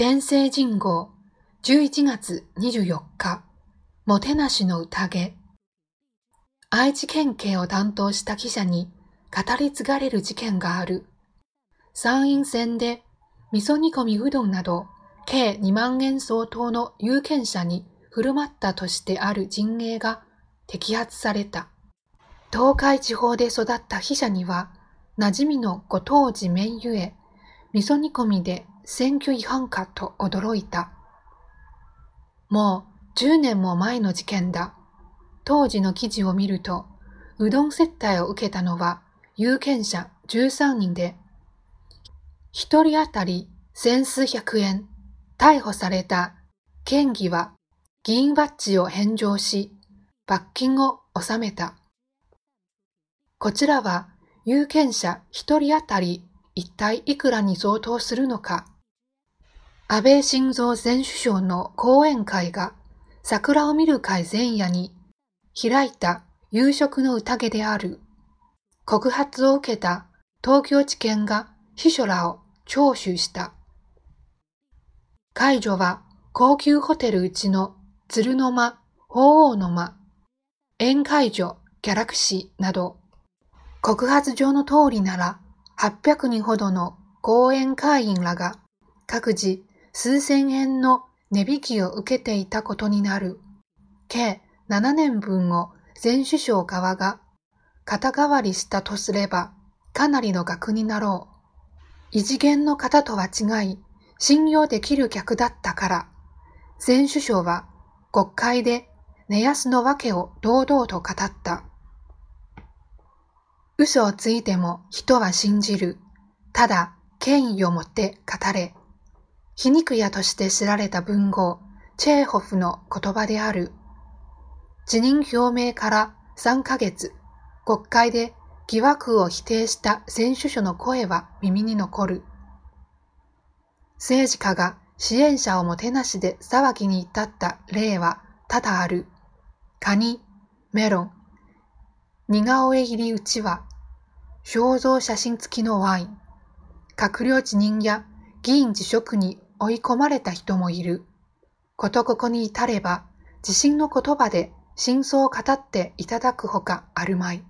天聖人号11月24日、もてなしの宴。愛知県警を担当した記者に語り継がれる事件がある。参院選で味噌煮込みうどんなど計2万円相当の有権者に振る舞ったとしてある陣営が摘発された。東海地方で育った記者には、馴染みのご当地麺ゆえ、味噌煮込みで選挙違反かと驚いた。もう10年も前の事件だ。当時の記事を見ると、うどん接待を受けたのは有権者13人で、一人当たり千数百円、逮捕された県議は議員バッジを返上し、罰金を納めた。こちらは有権者一人当たり一体いくらに相当するのか。安倍晋三前首相の講演会が桜を見る会前夜に開いた夕食の宴である。告発を受けた東京地検が秘書らを聴取した。解除は高級ホテルうちの鶴の間、鳳凰の間、宴会所、ギャラクシーなど、告発状の通りなら800人ほどの講演会員らが各自数千円の値引きを受けていたことになる。計7年分を前首相側が肩代わりしたとすればかなりの額になろう。異次元の方とは違い、信用できる客だったから、前首相は国会で寝安の訳を堂々と語った。嘘をついても人は信じる。ただ、権威をもって語れ。皮肉屋として知られた文豪、チェーホフの言葉である。辞任表明から3ヶ月、国会で疑惑を否定した選手書の声は耳に残る。政治家が支援者をもてなしで騒ぎに至った例は多々ある。カニ、メロン、似顔絵入りうちわ、肖像写真付きのワイン、閣僚辞任や議員辞職に追い込まれた人もいる。ことここに至れば、自信の言葉で真相を語っていただくほかあるまい。